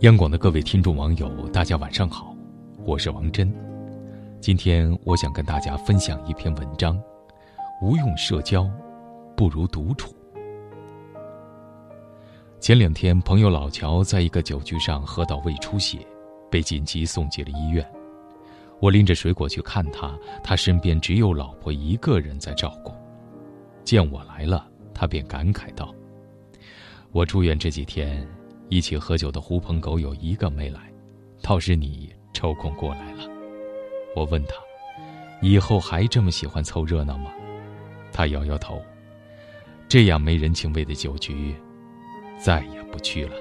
央广的各位听众网友，大家晚上好，我是王真。今天我想跟大家分享一篇文章：无用社交，不如独处。前两天，朋友老乔在一个酒局上喝到胃出血，被紧急送进了医院。我拎着水果去看他，他身边只有老婆一个人在照顾。见我来了，他便感慨道：“我住院这几天。”一起喝酒的狐朋狗友一个没来，倒是你抽空过来了。我问他：“以后还这么喜欢凑热闹吗？”他摇摇头：“这样没人情味的酒局，再也不去了。”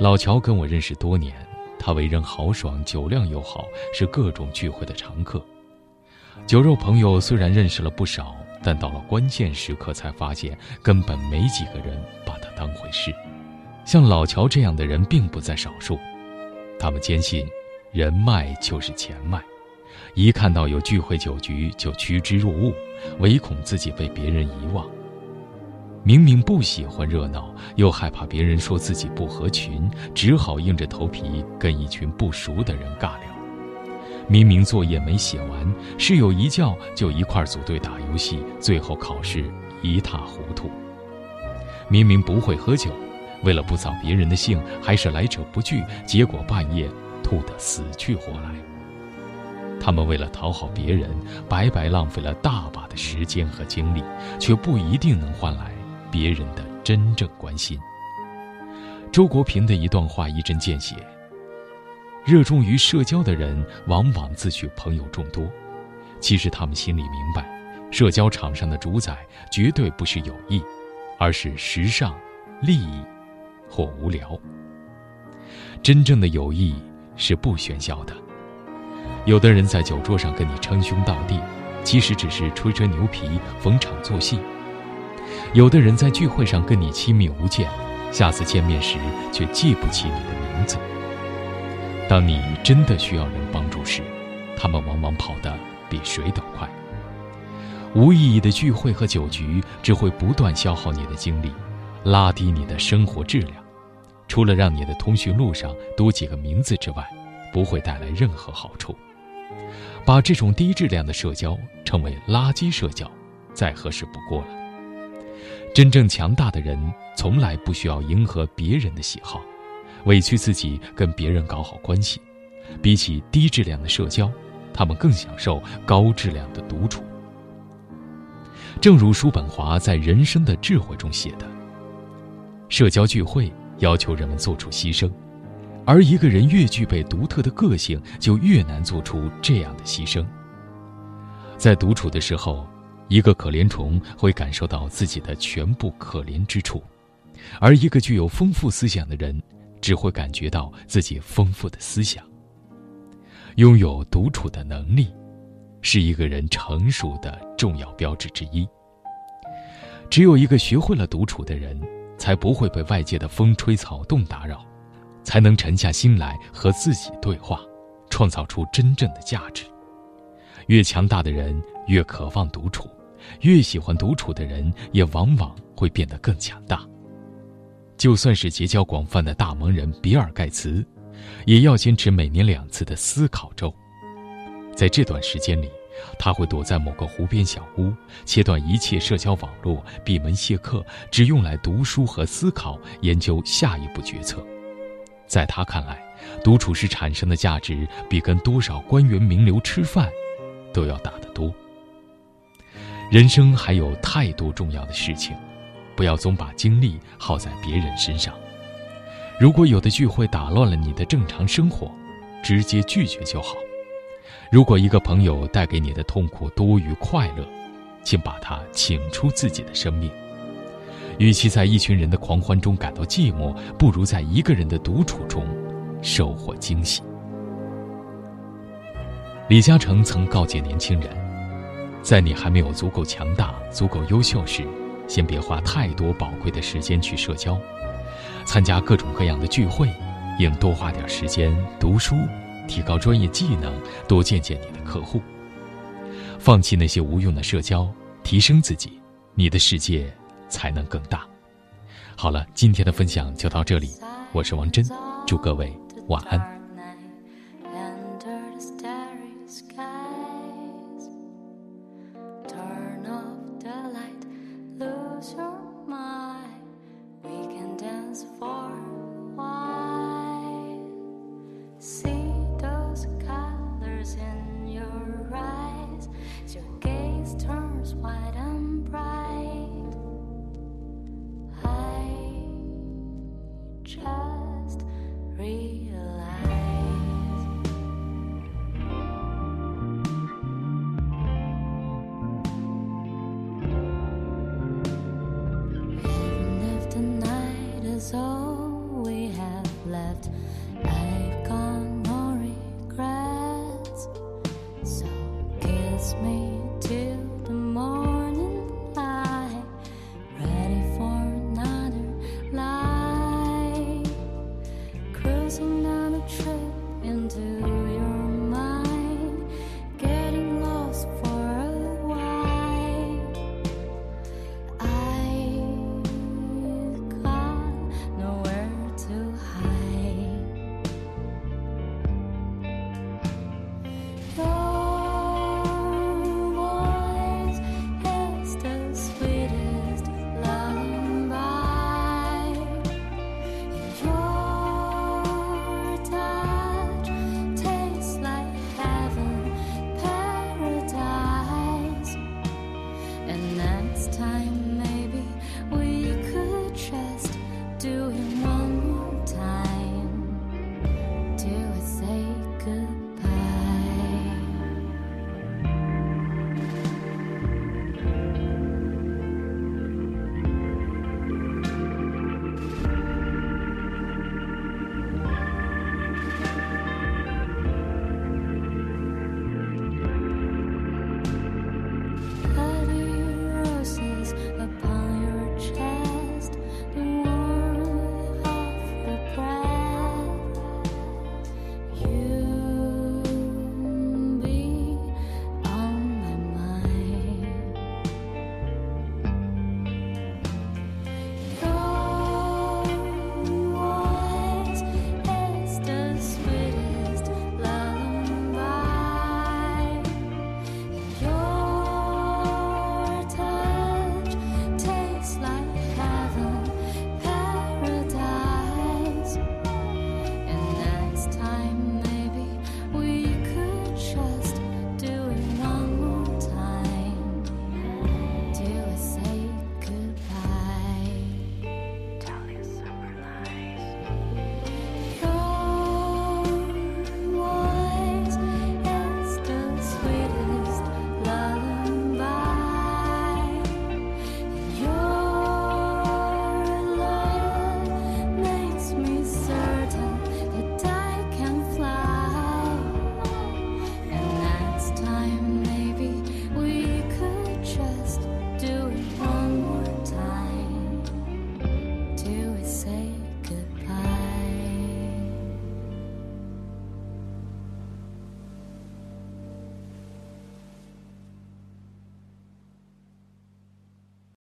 老乔跟我认识多年，他为人豪爽，酒量又好，是各种聚会的常客。酒肉朋友虽然认识了不少，但到了关键时刻才发现，根本没几个人把他当回事。像老乔这样的人并不在少数，他们坚信，人脉就是钱脉，一看到有聚会酒局就趋之若鹜，唯恐自己被别人遗忘。明明不喜欢热闹，又害怕别人说自己不合群，只好硬着头皮跟一群不熟的人尬聊。明明作业没写完，室友一叫就一块组队打游戏，最后考试一塌糊涂。明明不会喝酒。为了不扫别人的兴，还是来者不拒，结果半夜吐得死去活来。他们为了讨好别人，白白浪费了大把的时间和精力，却不一定能换来别人的真正关心。周国平的一段话一针见血：热衷于社交的人，往往自诩朋友众多，其实他们心里明白，社交场上的主宰绝对不是友谊，而是时尚、利益。或无聊。真正的友谊是不喧嚣的。有的人在酒桌上跟你称兄道弟，其实只是吹吹牛皮、逢场作戏；有的人在聚会上跟你亲密无间，下次见面时却记不起你的名字。当你真的需要人帮助时，他们往往跑得比谁都快。无意义的聚会和酒局只会不断消耗你的精力。拉低你的生活质量，除了让你的通讯录上多几个名字之外，不会带来任何好处。把这种低质量的社交称为垃圾社交，再合适不过了。真正强大的人从来不需要迎合别人的喜好，委屈自己跟别人搞好关系。比起低质量的社交，他们更享受高质量的独处。正如叔本华在《人生的智慧》中写的。社交聚会要求人们做出牺牲，而一个人越具备独特的个性，就越难做出这样的牺牲。在独处的时候，一个可怜虫会感受到自己的全部可怜之处，而一个具有丰富思想的人只会感觉到自己丰富的思想。拥有独处的能力，是一个人成熟的重要标志之一。只有一个学会了独处的人。才不会被外界的风吹草动打扰，才能沉下心来和自己对话，创造出真正的价值。越强大的人越渴望独处，越喜欢独处的人也往往会变得更强大。就算是结交广泛的大忙人比尔盖茨，也要坚持每年两次的思考周，在这段时间里。他会躲在某个湖边小屋，切断一切社交网络，闭门谢客，只用来读书和思考，研究下一步决策。在他看来，独处时产生的价值比跟多少官员名流吃饭都要大得多。人生还有太多重要的事情，不要总把精力耗在别人身上。如果有的聚会打乱了你的正常生活，直接拒绝就好。如果一个朋友带给你的痛苦多于快乐，请把他请出自己的生命。与其在一群人的狂欢中感到寂寞，不如在一个人的独处中收获惊喜。李嘉诚曾告诫年轻人，在你还没有足够强大、足够优秀时，先别花太多宝贵的时间去社交，参加各种各样的聚会，应多花点时间读书。提高专业技能，多见见你的客户。放弃那些无用的社交，提升自己，你的世界才能更大。好了，今天的分享就到这里，我是王真，祝各位晚安。